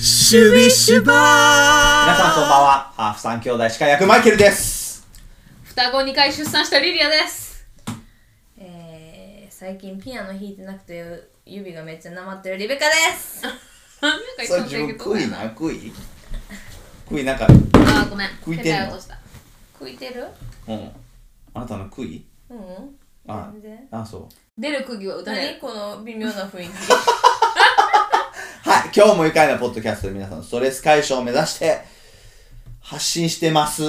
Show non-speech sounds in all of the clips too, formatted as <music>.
シュビシュバー皆さん。こん。ばん。は。ハーフ三兄弟司会役マイケルです。双子2回出産したリリアですえー、最近ピアノ弾いてなくて指がめっちゃなまってるリベカですなん。かそれ自分食いな食い食いなん。か、ごめん。食いてんの？食いてる？うん。あなたの食い？うん。あ全然。あ、そう。出る釘は打たれ何？るこの微妙な雰囲気。<laughs> はい、今日も愉快なポッドキャストで皆さんのストレス解消を目指して発信してます。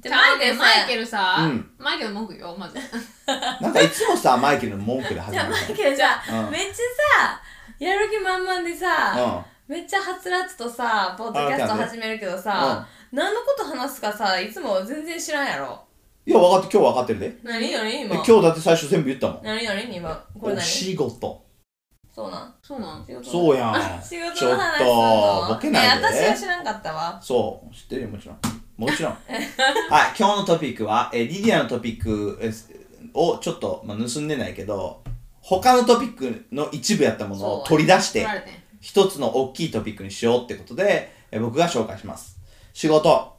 じゃあマイケルさマイケルさ、うん。マイケル文句よまず。<laughs> なんかいつもさ、マイケルの文句で始まる <laughs> じゃあマイケルさ、うん。めっちゃさやる気満々でさ、めっちゃはつらつとさポッドキャスト始めるけどさ、何のこと話すかさいつも全然知らんやろいや、分かって、今日分かってるで。え何何今今日だって最初全部言ったもん。何何今これお何仕事。そうなんそうなん？仕事そうやん。仕事ちょっの話すんとの、ボケないで。え私は知らんかったわそう、知ってるよ、もちろん。もちろん。<laughs> はい、今日のトピックは、えーリディアのトピックえーをちょっと、まあ、盗んでないけど、他のトピックの一部やったものを取り出して取ら、れてん一つの大きいトピックにしようってことで、えー僕が紹介します。仕事。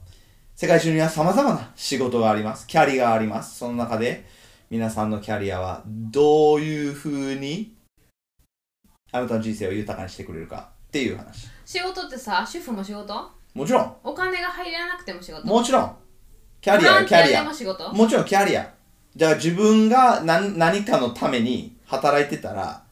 世界中には様々な仕事があります。キャリアがあります。その中で、皆さんのキャリアはどういう風に、あなたの人生を豊かにしてくれるかっていう話。仕事ってさ主婦も仕事？もちろん、お金が入らなくても仕事？もちろん。キャリアキャリア。も仕事？もちろんキャリア。じゃあ自分が何何かのために働いてたら、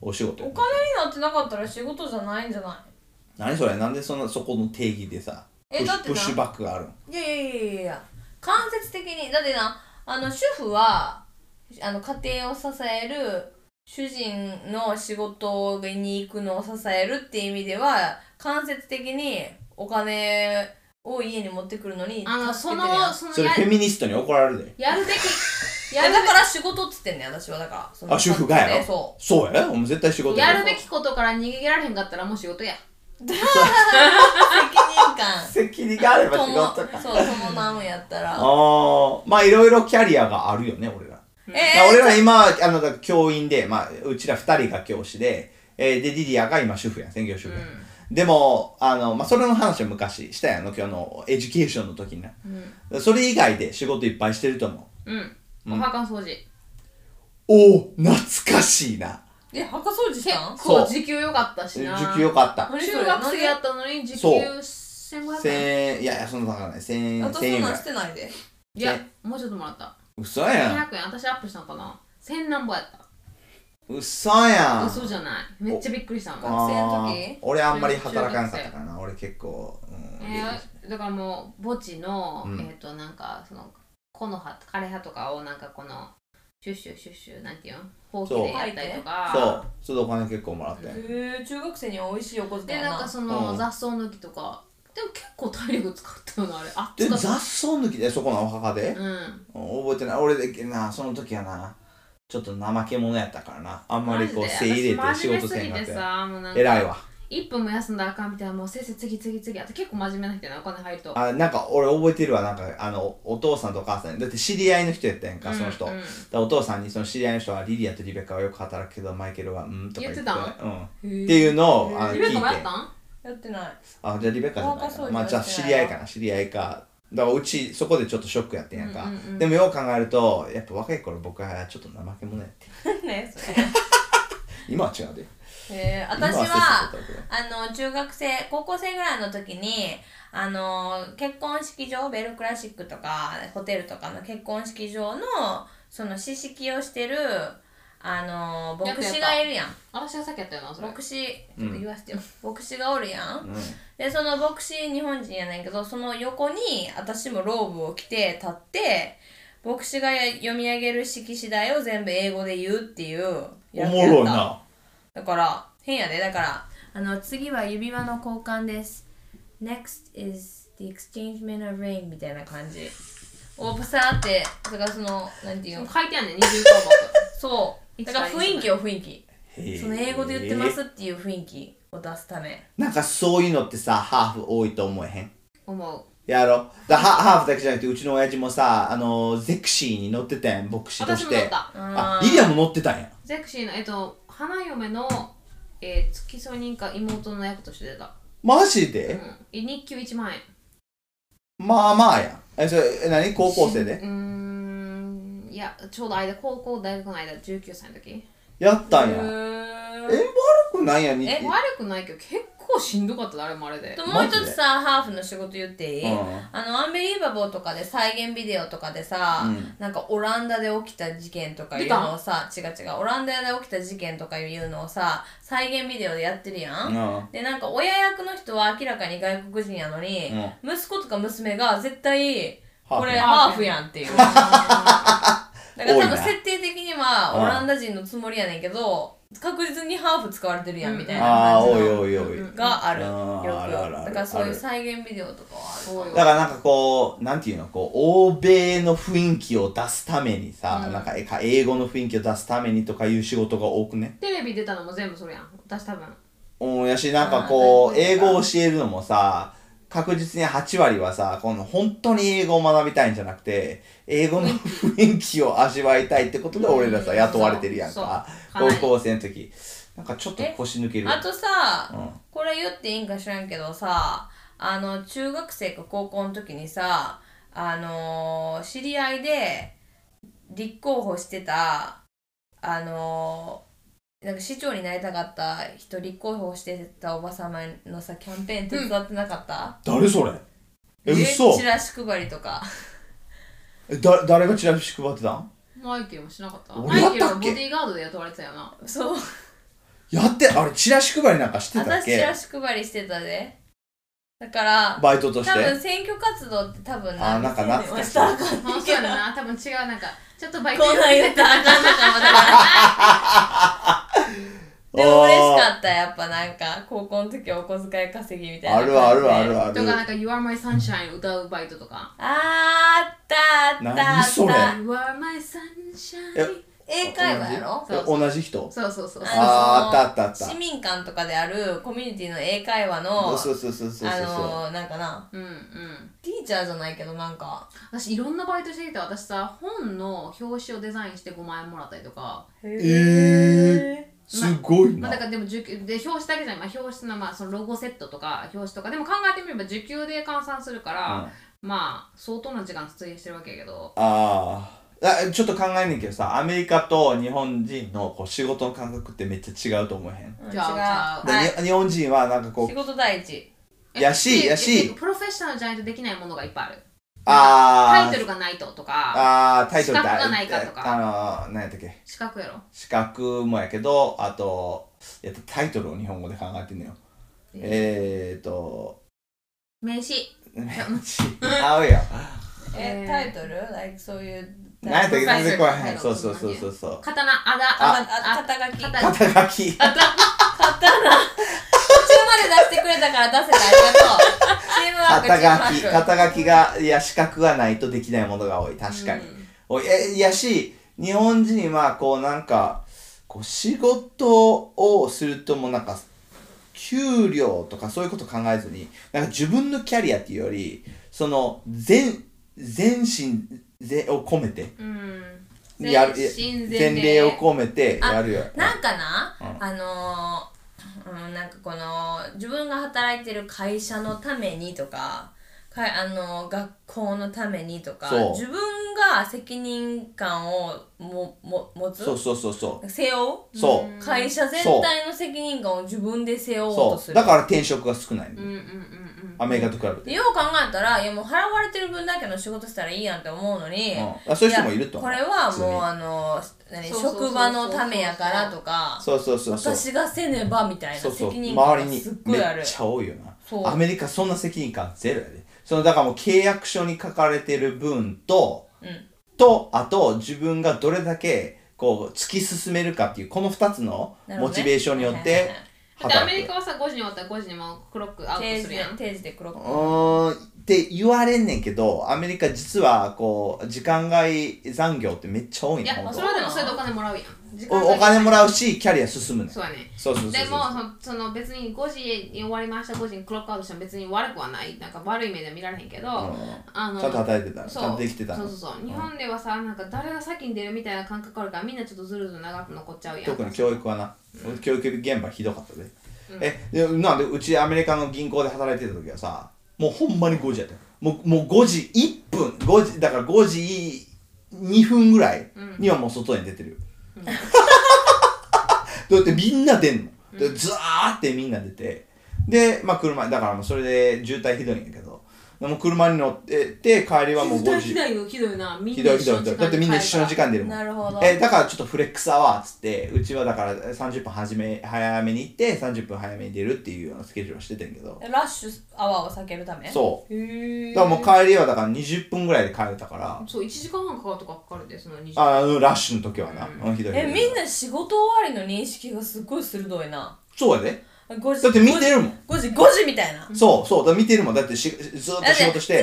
お仕事よお金になってなかったら仕事じゃないんじゃない？何それ？なんでそのそこの定義でさ、えだってプッシュバックがあるんいやいやいやいや間接的にだってなあの主婦はあの家庭を支える主人の仕事に行くのを支えるっていう意味では間接的にお金を家に持ってくるのにあのそ助けてるやん。のそのやそれフェミニストに怒られるで。やるべき。<laughs> いややるだから仕事っつってんねん私は。だからそのあ主婦がやろ？そそうや。お前絶対仕事やるべきことから逃げられへんかったらもう仕事や。う責任感責任があれば仕事か。そう伴うんやったらあーまあいろいろキャリアがあるよね、俺ら。えだから俺ら今、あの、教員で、まあ、うちら二人が教師で、えーで、リリアが今主婦やん、専業主婦やん。でも、あの、まあ、それの話は昔したやんの、今日の education の時にな。それ以外で仕事いっぱいしてると思う。うんお墓掃除おお懐かしいな。え墓掃除したん？結構時給良かったしな。時給よかった。中学生やったのに時給そう1500千円円、いやいや、そんな高ない。千円、私そんなんし。てないで。いやもうちょっともらった。嘘やん。200円私アップしたのかな。1000何ぼやった。嘘やん。嘘じゃない。めっちゃびっくりしたもん。学生のあ時ー。俺あんまり働かなかったからな。俺結構、うんえー、だからもう墓地の、うん。えっ、となんかその木の葉枯れ葉とかをなんかこのシュッシュッシュッシュなんていうの？ほうきでやったりとか。そう、それでお金結構もらって。へえ中学生には美味しいお小遣いでやなんかその、うん。雑草抜きとか。でも結構体力使ったよなあれ？あで、使った雑草抜きでそこのお墓で、うん。覚えてない？俺でな、その時はな、ちょっと怠け者やったからな。あんまりこう、マジで？精入れて私仕事真面目すぎてせんかって。さもうなんか偉いわ。1分も休んだらあかんみたいなもう先生次次次。あと結構真面目な人やなお金入ると。あなんか俺覚えてるわ。なんかあのお父さんとお母さん。にだって知り合いの人やったやんか、その人、うん。うんだお父さんにその知り合いの人はリリアとリベカはよく働くけどマイケルはうんとか言って。言ってうん、へってーいうのをあの聞いてリベカもやったん？やってない。あじゃあリベカじゃないかまあじゃあ知り合いかな。知り合いか。だからうちそこでちょっとショックやってんやんか、うんうんうん。でもよう考えるとやっぱ若い頃僕はちょっと怠け者やって。<laughs> ねそれ。<laughs> 今は違うでえ私はあの中学生高校生ぐらいの時にあの結婚式場ベルクラシックとかホテルとかの結婚式場のその試式をしてるあの牧師がいるやん。私がさっきやったよなそれ。牧師ちょっと言わせてよ、牧師がおるやん、でその牧師日本人やねんけどその横に私もローブを着て立って牧師が読み上げる式次第を全部英語で言うっていうおもろいやつやった。なだから変やで。だからあの次は指輪の交換です。Next is the exchangement of ring みたいな感じ。をパサーってだからそのなんていうの？書いてあんねん20項そう。だから雰囲気を雰囲気。その英語で言ってますっていう雰囲気を出すため。なんかそういうのってさハーフ多いと思えへん？目思う。やろ？う。だハハーフだけじゃなくて、うちの親父もさ、あの、ゼクシーに乗ってたやん、牧師として。私も乗った。あ、リリアも乗ってたんや。ゼクシーのえっと花嫁の、えー、付き添い人か妹の役として出た、マジうで、ん、日給1万円。まあまあやん。え、それ、え何？高校生で？うーん。いやちょうど間高校大学の間19歳の時。やったんや。へえ、ー悪くないやん、日え悪くないけど結構しんどかったであれもあれで。ともう一つさハーフの仕事言っていい、うん。あのアンビリーバボーとかで再現ビデオとかでさ、うん。なんかオランダで起きた事件とかいうのをさ違う違うオランダで起きた事件とかいうのをさ再現ビデオでやってるやん、うん。でなんか親役の人は明らかに外国人やのに、息子とか娘が絶対これハーフやんっていう。<laughs> だから多分設定的にはうんオランダ人のつもりやねんけど確実にハーフ使われてるやんみたいなああ、おいおいおい。がある。ああるあるある。だからそういう再現ビデオとかはあるだからなんかこう、なんていうの、こう、欧米の雰囲気を出すためにさ、うん。なんかえか英語の雰囲気を出すためにとかいう仕事が多くね。テレビ出たのも全部それやん。私多分。うん、やし、なんかこう、あー英語を教えるのもさ、確実に8割はさ、この本当に英語を学びたいんじゃなくて、英語の雰囲気を味わいたいってことで俺らさ、うん。雇われてるやんか。高校生の時。なんかちょっと腰抜ける。あとさ、うん。これ言っていいんか知らんけどさあの中学生か高校の時にさあのー知り合いで立候補してたあのーなんか市長になりたかった人立候補してたおばさまのさキャンペーン手伝ってなかった、誰それ？え、嘘。チラシ配りとか。えだ誰がチラシ配ってたん？マイケルもしなかった？俺やったっけ？マイケルはボディーガードで雇われてたよな。そう。やって、あれ、チラシ配りなんかしてたっ私チけラシ配りしてたで。だからバイトとして？多分選挙活動って多分あなんか懐かしいした。らあそうやな多分違うなんかちょっとバイトこんなん言ったらあかんのかもだから <laughs> でも嬉しかったやっぱなんか高校の時はお小遣い稼ぎみたいなあるあるあるああるとかなんか You are my sunshine 歌うバイトとか。あーあったあったあ何それ？った。You are my sunshine え英会話やろ？そうえ同じ人？そうそうそうのあーあったあったあった。市民館とかであるコミュニティの英会話のそうそうそうそうそうあそう。のなんかな？うんうん。ティーチャーじゃないけどなんか。私いろんなバイトしてきた私さ本の表紙をデザインして5万円もらったりとか。へえー、すごいな。まあ、だからでも受給で表紙だけじゃない、まあ、表紙のまあそのロゴセットとか表紙とか。でも考えてみれば受給で換算するから、まあ相当な時間費やしてるわけやけど。あー。あちょっと考えんねんけどさアメリカと日本人のこう仕事の感覚ってめっちゃ違うと思えへん？うんじゃあじゃあではいに日本人はなんかこう仕事第一。えやしでやし。でプロフェッショナルじゃないとできないものがいっぱいあるあー。タイトルがないととかあータイトルって資格がないかとか。あの何やったっけ？資格やろ。資格もやけどあとえっとタイトルを日本語で考えてんのよ。えー。と。名刺。合うよええー。タイトル？Like そういう何やったっけ？全然来へん。タイトルそうそうそうそう。そう刀あだあああ肩書き。肩肩書き。<laughs> 刀。途中まで出してくれたから出せたありがとうチームワーク肩書き。肩書きがいや資格がないとできないものが多い。確かに、おいえいやし日本人はこうなんかこう仕事をするともうなんか給料とかそういうこと考えずになんか自分のキャリアっていうよりその全全身ぜを込めて。うん。やる全身全霊。を込めてやるよ。なんかな、うん。あのーうん、なんかこの自分が働いてる会社のためにとかかあの学校のためにとかそう。自分が責任感をもも持つそうそうそうそう。背負う？そう。会社全体の責任感を自分で背負おうとする。そう。だから転職が少ないうんうんうんアメリカと比べて、でよう考えたらいやもう払われてる分だけの仕事したらいいやんって思うのに、うん。あそういう人もいると思う。やこれはもうあの何職場のためやからとかそうそうそうそう。私がせねばみたいなそうそう。責任感周りにがすっごめっいある。ちゃ多いよな。アメリカそんな責任感ゼロやで。そのだからもう契約書に書かれてる分と、うん。とあと自分がどれだけこう突き進めるかっていうこの2つのモチベーションによってだってアメリカはさ5時に終わったら5時にもうクロックアウト定時するやん。で定時でクロッうんって言われんねんけどアメリカ実はこう時間外残業ってめっちゃ多いいやねほんとそれはでもそれでお金もらうやんおお金もらうしキャリア進むねそうやね。そうそうそうでもそのその別に5時に終わりました5時にクロックアウトしても別に悪くはない。なんか悪い目では見られへんけど、あのちゃんと働いてた。そう。ちゃんとできてたそうそうそう。日本ではさなんか誰が先に出るみたいな感覚あるからみんなちょっとずるずる長く残っちゃうやん。特に教育はな、教育現場ひどかったで、えでなんでうちアメリカの銀行で働いてた時はさもうほんまに5時やったよ。もうもう5時1分。5時だから5時2分ぐらいにはもう外に出てるよ、<laughs> だってみんな出んの。でザーってみんな出て。でまあ車だからもうそれで渋滞ひどいんやけどでも車に乗ってて帰りはもう5時。ひどいよひどい。なだってみんな一緒の時間で出るもん。なるほど。えだからちょっとフレックスアワーっつってうちはだから30分はじめ早めに行って30分早めに出るっていうようなスケジュールをしててんけど。ラッシュアワーを避けるため？そう。へえだからもう帰りはだから20分ぐらいで帰れたから。そう1時間半かかるとかかかるでその20あのラッシュの時はな、うん、ひどい。えみんな仕事終わりの認識がすっごい鋭いな。そうやで5時だって見てるもん。5時5時みたいな。そうそうだ見てるもん。だってしずーっと仕事して。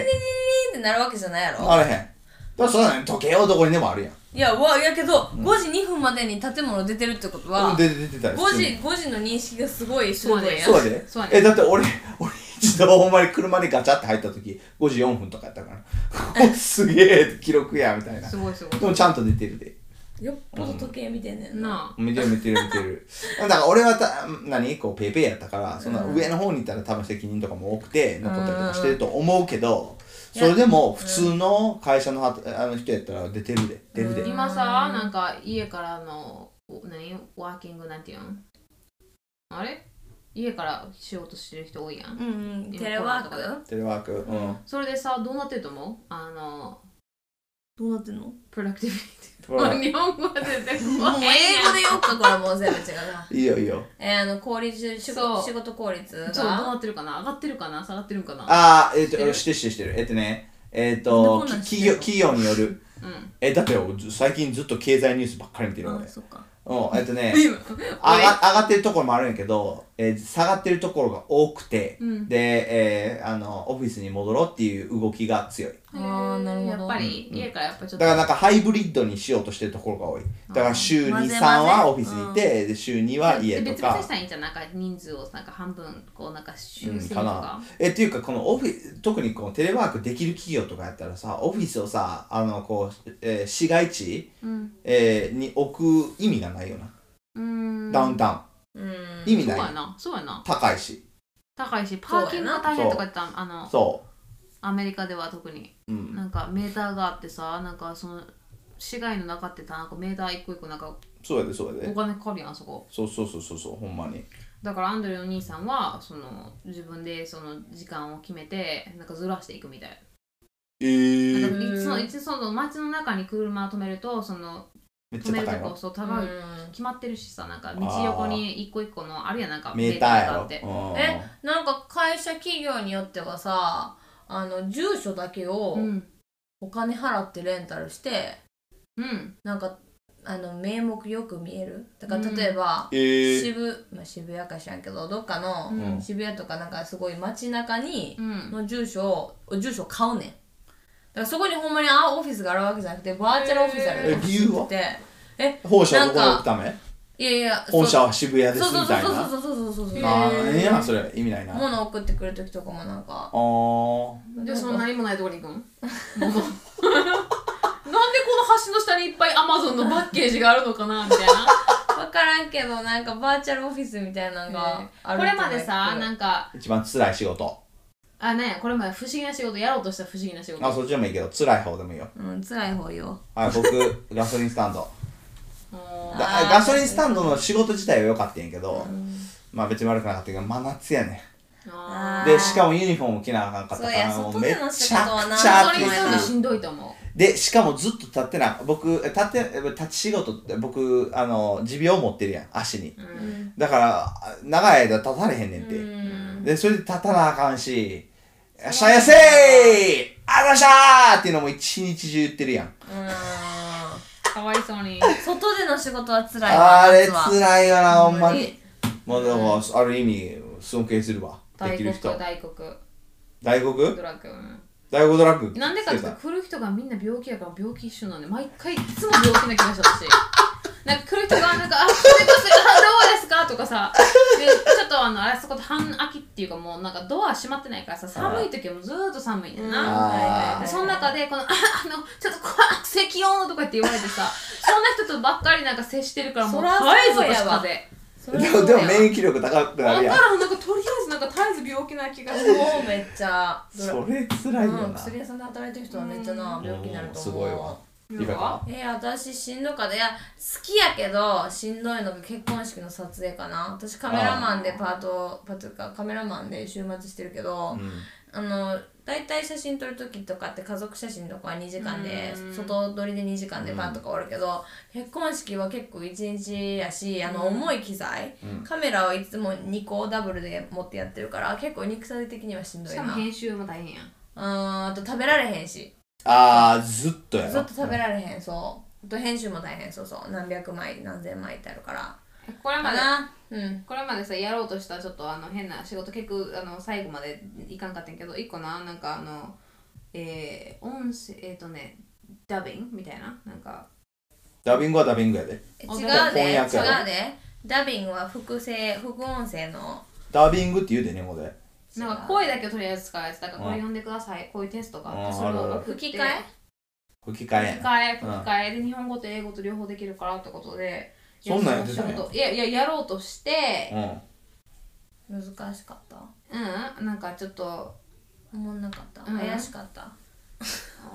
ピーってなるわけじゃないやろ。あれへん。だからそうだね時計はどこにでもあるやん。いやわやけど、5時2分までに建物出てるってことは、うん出て出てたよ5時5時の認識がすごい鋭いや。んそうやで。そうやね。えだって俺 <laughs> 俺一度ほんまに車にガチャって入った時5時4分とかやったから。<laughs> すげえ記録やみたいな。すごいすごい。でもちゃんと出てるでよっぽど時計見てんねんな、見てる見てる見てる。<laughs> だから俺はた何？こうペイペイやったからその上の方に行ったら多分責任とかも多くて残ったりとかしてると思うけどそれでも普通の会社のはあの人やったら出てるで出るで。今さなんか家からのお何？ワーキングなんていうの？あれ？家から仕事してる人多いやん、うんうん。テレワーク？テレワーク？うん。それでさどうなってると思う？あのどうなってんの？もプロダクティビほら日本語は全然う英語でよっかこれもう全部違うな。いいよいいよ。えー、あの効率仕事仕事効率が？そうどうなってるかな？上がってるかな？下がってるんかな？ああえっ、してる。としてるしてるしてる。えっとねえっ、どんなと企業企業による。うん。えだってよ最近ずっと経済ニュースばっかり見てるあ俺そっか。うんえっとね今上が上がってるところもあるんやけど、えー下がってるところが多くて、うん。で、えーあのオフィスに戻ろうっていう動きが強い。あーなるほど。やっぱり家からやっぱちょっと。だからなんかハイブリッドにしようとしてるところが多い。だから週23混ぜ混ぜはオフィスにいて、で週2は家とか。別々にしたらいいんじゃん。なんか人数をなんか半分こうなんか修うん正とか。かな、えっていうかこのオフィ特にこのテレワークできる企業とかやったらさオフィスをさあのこう、えー市街地、うん。えーに置く意味がないよな、うーん。ダウンタウンうん。意味ない。そうやな。そうやな。高いし。高いしパーキングが大変とか言ったらあのそアメリカでは特に。う、うん、なんかメーターがあってさなんかその市街の中ってさなんかメーター一個一個なんかそうやでそうやで。お金かかるやんそこ。そうそうそうそうそうほんまに。だからアンドレのお兄さんはその自分でその時間を決めてなんかずらしていくみたいえなんかー、いつもいつその街の中に車を止めるとそのめっち止めるとこゃ高い。わそう高い決まってるしさなんか道横に一個一個のあるやんなんかメーターやろがあって。うん。えなんか会社企業によってはさあの住所だけをうん。お金払ってレンタルして、うん。なんかあの名目よく見える？だからうん。例えば、えー、渋まあ、渋谷か知らんけどどっかのうん。渋谷とかなんかすごい街中にうん。の住所を住所を買うねん。だからそこにほんまにあオフィスがあるわけじゃなくてバーチャルオフィスあるえ理由は？ってえ本社をどこになんか置くため？いやいや本社は渋谷ですそうそうみたいなそうそうそうそうそうそうそうなんやそれ意味ないなあ物送ってくる時とかもなんかーでその何もないところに行くん物なんでこの橋の下にいっぱいアマゾンのパッケージがあるのかなみたいな分からんけどなんかバーチャルオフィスみたいなのがあるこれまでさなんかか一番辛い仕事あねこれまで不思議な仕事やろうとした不思議な仕事。あそっちでもいいけど辛い方でもいいよ。うん辛い方よ。はい僕 <laughs> ガソリンスタンド。あーガソリンスタンドの仕事自体は良かったんやけど、まあ別に悪くなかったけど真夏やねあー。でしかもユニフォーム着なあかんかったかそうやらも外での仕事はなーめちゃくちゃガソリンスタンドしんどいと思でしかもずっと立ってな僕立って立ち仕事って僕あの持病持ってるやん足に。う、うん。だから長い間立たれへんねんて、うん。でそれで立たなあかんし「よっしゃいやせーあらしゃー!」っていうのも一日中言ってるやんかわいそうに外での仕事は辛いわあれ夏は辛いよなほんまににもうだある意味尊敬す。るわで大黒きる人大黒大黒ドラッグうん大黒ドラッグなんでかっていうと来る人がみんな病気やから病気一緒なんで毎回いつも病気な気がしたしなんか来る人がなんか「あすいませんあどうですか?」とかさ。でちょっとあのあそこで半空きっていうかもうなんかドア閉まってないからさ寒い時はもうずーっと寒いねんな。その中でこの「ああのちょっとこう咳を」とかって言われてさそんな人とばっかりなんか接してるからもうそらそうはいぞやわ私風それでもでも免疫力高くなだかるやん。らなんかとりあえずなんか絶えず病気な気がする。もうめっちゃ。それ辛いようん、な薬屋さんで働いてる人はめっちゃな病気になると思う。すごいわえー、私しんどかった。いや好きやけどしんどいのが結婚式の撮影かな。私カメラマンでパートパートかカメラマンで週末してるけど、あの大体写真撮る時とかって家族写真とかは2時間で外撮りで2時間でパンとか終わるけど、結婚式は結構1日やしあの重い機材、カメラはいつも2個ダブルで持ってやってるから結構肉体的にはしんどいな。しかも編集も大変やん。うんあと食べられへんしああずっとやろ？ずっと食べられへんそう。あと編集も大変そうそう。何百枚何千枚ってあるから。これまでかな？うん。これまでさやろうとしたちょっとあの変な仕事結局あの最後までいかんかったんやけど一個ななんかあのえー、音声えっ、ー、とねダビングみたいな？なんか。ダビングはダビングやで。違うで違翻訳やろ。うで。ダビングは複製副音声の。ダビングって言うでねもでなんか声だけをとりあえず使うやつだからこれ読んでください。こういうテストがあってうん。それを吹き替え？吹き替え。吹き替え吹き替え。で日本語と英語と両方できるからってことでそんなんやって仕た。んや事いやいややろうとしてうん。難しかった。うん。なんかちょっとおもんなかった。うん。怪しかった。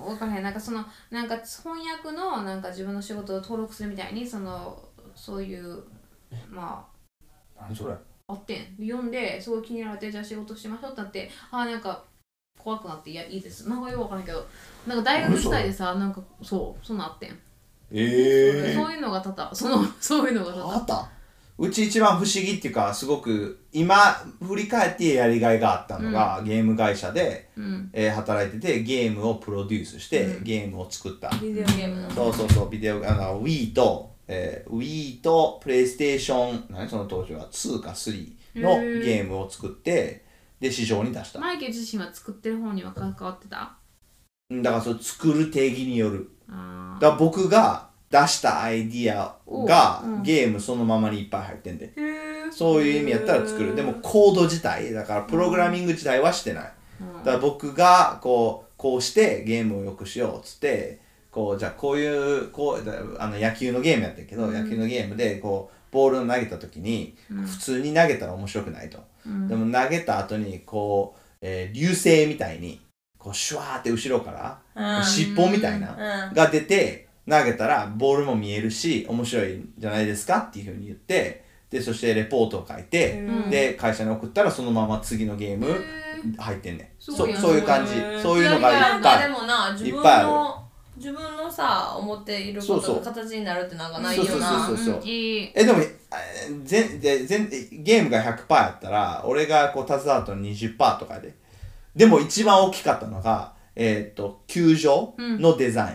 わからへん。なんかそのなんか翻訳のなんか自分の仕事を登録するみたいにそのそういうま何それ？ああってん。読んですごい気になってじゃあ仕事しましょうってなってあなんか怖くなっていやいいです。なんかよくわからんけどなんか大学時代でさなんかそうそんなんあってん、ええそういうのが多々そのそういうのが多々。あった？うち一番不思議っていうかすごく今振り返ってやりがいがあったのが、ゲーム会社で、うん。えー働いててゲームをプロデュースして、ゲームを作った、ビデオゲームの。そうそうそうビデオあの Wii と、えー、Wii と PlayStation 何その当時は2か3のゲームを作ってで市場に出した。マイケル自身は作ってる方には関わってた？うんだからそれ作る定義による。だから僕が出したアイディアが、おうん。ゲームそのままにいっぱい入ってんで。そういう意味やったら作る。でもコード自体だからプログラミング自体はしてない、うん。だから僕がこうこうしてゲームを良くしようっつってこうじゃあこういうこうだあの野球のゲームやってるけど、野球のゲームでこうボールを投げた時に、普通に投げたら面白くないと、でも投げた後にこう、えー流星みたいにこうシュワーって後ろから、うん。尻尾みたいな、うん。が出て投げたらボールも見えるし面白いんじゃないですかっていうふうに言ってでそしてレポートを書いて、うん。で会社に送ったらそのまま次のゲーム入ってんねん。そすごいやんそういう感じ。そういうのがいっぱいもな自分いっぱいある。の自分のさ思っていることそうそう。が形になるってなんかないよそうなそうそうう。ん。いい。えでもえ全で全ゲームが100%やったら俺がこう携わったの20%とかで。でも一番大きかったのがえーっと球場のデザ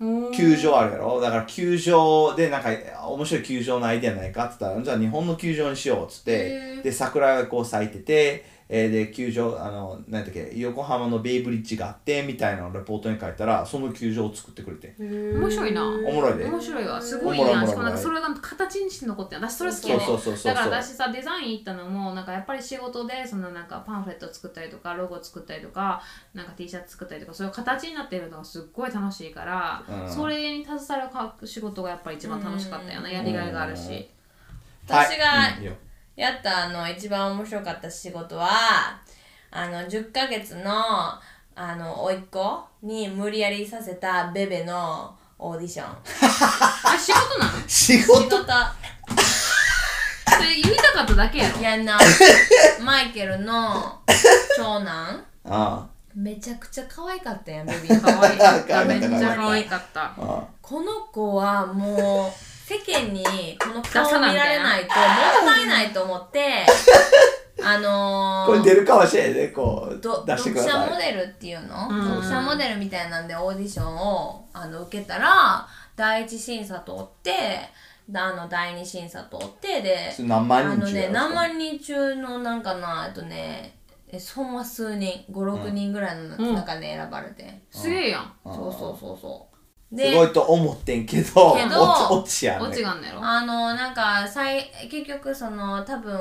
イン、球場あるやろ？だから球場でなんか面白い球場のアイデアないかって言ったらじゃあ日本の球場にしようっつってで桜がこう咲いてて、えーで球場あの何だっけ横浜のベイブリッジがあってみたいなレポートに書いたらその球場を作ってくれて。面白いな。おもろいで。面白いわ。すごいな。んかそれが形にして残ってる私それ好きやねそうそうそうそうだから私さデザイン行ったのもなんかやっぱり仕事でそのなんかパンフレット作ったりとかロゴ作ったりとかなんか T シャツ作ったりとかそういう形になってるのがすっごい楽しいから、うん。それに携わる仕事がやっぱり一番楽しかったよなやりがいがあるし、私がはいうん。いいよやったあの一番面白かった仕事はあの10ヶ月のあの甥っ子に無理やりさせたベベのオーディション。<laughs> あ仕事なの？仕仕事。事 <laughs> それ言いたかっただけやろ？いやなマイケルの長男。あめちゃくちゃ可愛かったやんベビー可愛かっためっち可愛かった。ゃ可愛かった。ああ。この子はもう世間にこの顔を見られないともったいないと思って <laughs> あのー、これ出るかもしれんねこうど出してくだ読者モさいデルっていうの、うん。読者モデルみたいなんでオーディションをあの受けたら第一審査通ってあの第二審査通ってで何万人あのね何万人中のなんかなえっとねえそんは数人56人ぐらいの中で選ばれて、すげえやん。うんそうそうそうそう。ですごいと思ってんけどけど落ち落ちやねオチがあんのやろ？あのなんかさい結局その多分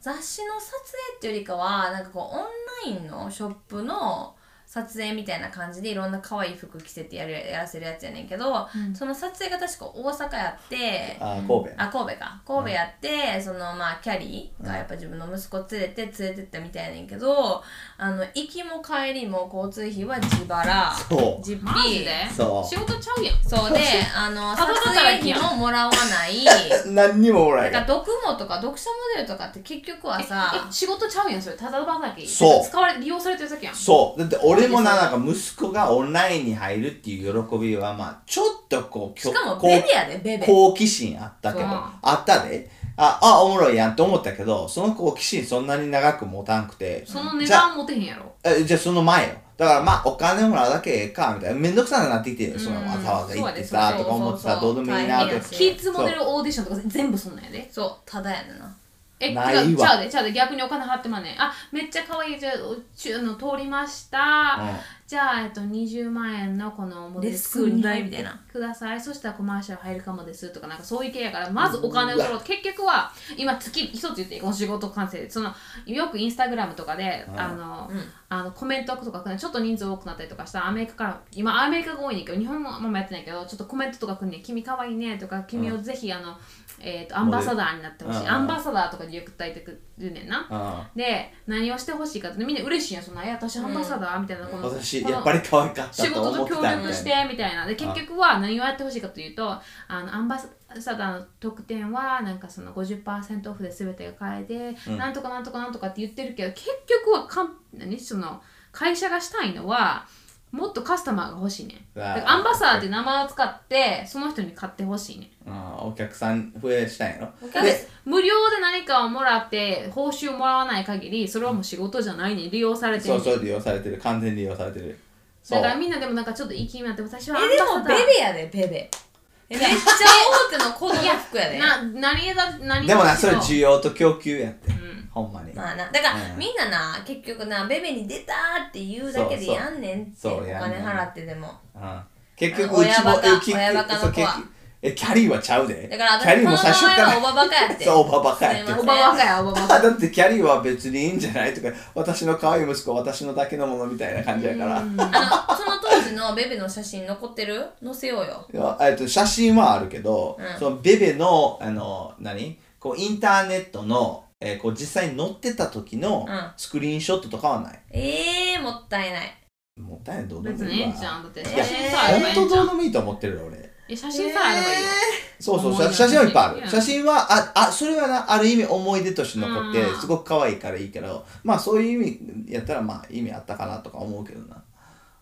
雑誌の撮影っていうよりかはなんかこうオンラインのショップの撮影みたいな感じでいろんな可愛い服着せてやるやらせるやつやねんけど、その撮影が確か大阪やってあ神戸。あ神戸か。神戸やって、そのまあキャリーがやっぱ自分の息子連れて連れてったみたいやねんけどあの行きも帰りも交通費は自腹。そう。実マジ費で？そう。仕事ちゃうやん。そうで <laughs> あの撮影費ももらわない。<laughs> 何にももらえないだから読モとか読者モデルとかって結局はさえ仕事ちゃうやんそれ。ただ働きそう。使われ利用されてるだけやん。そう。だって俺もななんか息子がオンラインに入るっていう喜びはまあちょっとこうしかもベベやでベベ好奇心あったけどあったで。ああおもろいやんって思ったけどその好奇心そんなに長く持たんくてその値段持てへんやろ。えじゃあその前よ。だからまあお金もらうだけええかみたいな。めんどくさくなってきてそのわざわざ行ってさとか思ってさどうでもいいなとかキッズモデルオーディションとか全部そんなんやで。そうただやねんなえないわ。違うちゃうでちゃうで逆にお金払ってまんねん。あめっちゃ可愛い。じゃちあの通りました、じゃあ、えっと、20万円のこのモデルスクールに入って。ください。そしたらコマーシャル入るかもです。とかなんかそういう系やからまずお金を取ろう。結局は今月一つ言っていいこの仕事完成でそのよくインスタグラムとかで、あのあのコメントとかちょっと人数多くなったりとかした。らアメリカから今アメリカが多いねんけど日本もあんまやってないけどちょっとコメントとか来るねん。君可愛いねとか君をぜひあの、えー、とアンバサダーになってほしい、うんアンバサダーとかでよく伝えてくるねんな、うん。で何をしてほしいかってみんな嬉しいやんそんな「え私アンバサダー?」みたいなこのこの私やっぱり可愛かった仕事と協力してみたいな。で結局は何をやってほしいかというとあのアンバサダーの特典はなんかその50%オフで全てが買えて、なんとかなんとかなんとかって言ってるけど結局はかん何？その会社がしたいのはもっとカスタマーが欲しいねアンバサダーって名前を使ってその人に買ってほしいねん。うんお客さん増やしたんやろ？だって無料で何かをもらって報酬をもらわない限りそれはもう仕事じゃないねん。利用されてる。ねんそうそう利用されてる。完全に利用されてる。だからみんなでもなんかちょっと意気になって私はアンえでバサダー。もベベやでベベ。えめっちゃ大手の子供服やで。<laughs> な何だ何でもなそれ需要と供給やって、んほんまに、まあなだから、うん。みんなな結局なベベに出たーって言うだけでやんねんっておそうそうそう金払ってでも。うん、結局うちも親バカえき親バカの子はそう結局えキャリーはちゃうで。だからキャリーも最初かはおばバカやって。そうおばバカやって。すいません。おばばかやおばばあか。<laughs> だってキャリーは別にいいんじゃないとか。私の可愛い息子私のだけのものみたいな感じやから、あのその当時のベベの写真残ってる？載せようよ。いやえっと写真はあるけど、うん。そのベベのあの何？こうインターネットの、えーこう実際に載ってた時のうん。スクリーンショットとかはない、えー、もったいない。もったいない。どうで別もいいわ。にええんじゃんだって。写いや真さあればええ本当ん。じゃんどうでもいいと思ってるよ俺。え写真さあればいいよ。そうそう思い出写写真はいっぱいある。うん写真はああそれはなある意味思い出として残ってうん。すごく可愛いからいいけどまあそういう意味やったらまあ意味あったかなとか思うけどな、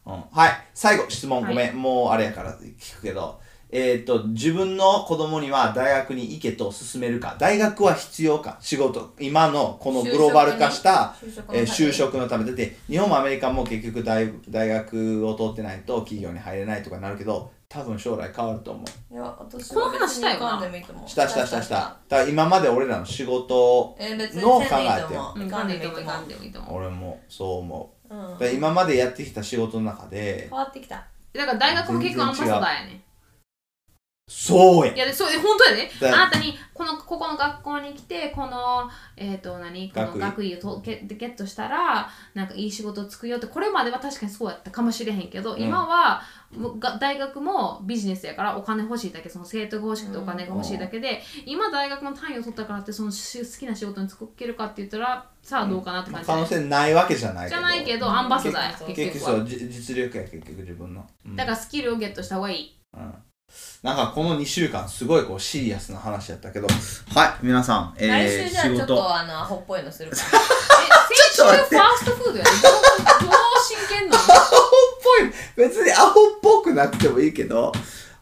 うん、はい。最後質問ごめん、もうあれやから聞くけどえっ、と自分の子供には大学に行けと勧めるか大学は必要か仕事今のこのグローバル化した就職にえー就職のため。だって日本もアメリカも結局大大学を通ってないと企業に入れないとかなるけど多分将来変わると思う。いや私この話したよな。したしたしたした。だから今まで俺らの仕事の考えて思ううん行かんでもいいと思う。いかんでもいいと思う。俺もそう思う。うん。だから今までやってきた仕事の中で変わってきた。だから大学も結構アンバサダーやねそうや。いやでそう本当やで。だあなたにこのここの学校に来てこのえっ、と何？この学位学位をとゲゲットしたらなんかいい仕事をつくよってこれまでは確かにそうやったかもしれへんけど、ん。今はもうが大学もビジネスやからお金欲しいだけその生徒が欲しくてお金が欲しいだけで、今大学の単位を取ったからってそのし好きな仕事に就けるかって言ったらさあどうかなって感じ、可能性ないわけじゃないけど。じゃないけどアンバサダーや結結結局は。局そうじ実力や結局自分の、うん。だからスキルをゲットした方がいい。うんなんかこの2週間すごいこうシリアスな話やったけど。はい皆さん、え来週じゃあちょっ仕事。とあのアホっぽいのする。か <laughs> らえ先週ちょっと待ってファーストフードやでどうどう真剣なのアホっぽい別にアホっぽくなくてもいいけど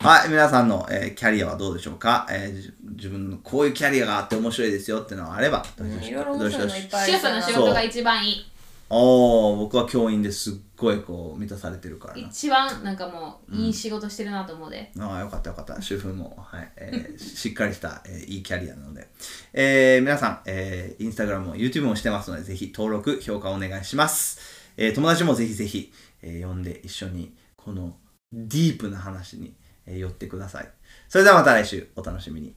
はい皆さんの、えーキャリアはどうでしょうか、えーじ自分のこういうキャリアがあって面白いですよっていうのがあればどしどしいろいろ面白いのいっぱいあ主婦りそうなの仕事が一番いいおー僕は教員ですっごいこう満たされてるからな。一番なんかもういい仕事してるなと思うで、ああよかったよかった。主婦も、はい。えーしっかりした、えーいいキャリアなので、えー皆さん、えー、インスタグラムも YouTube もしてますのでぜひ登録評価お願いします、えー友達もぜひぜひ、えー呼んで一緒にこのディープな話に、えー寄ってください。それではまた来週お楽しみに。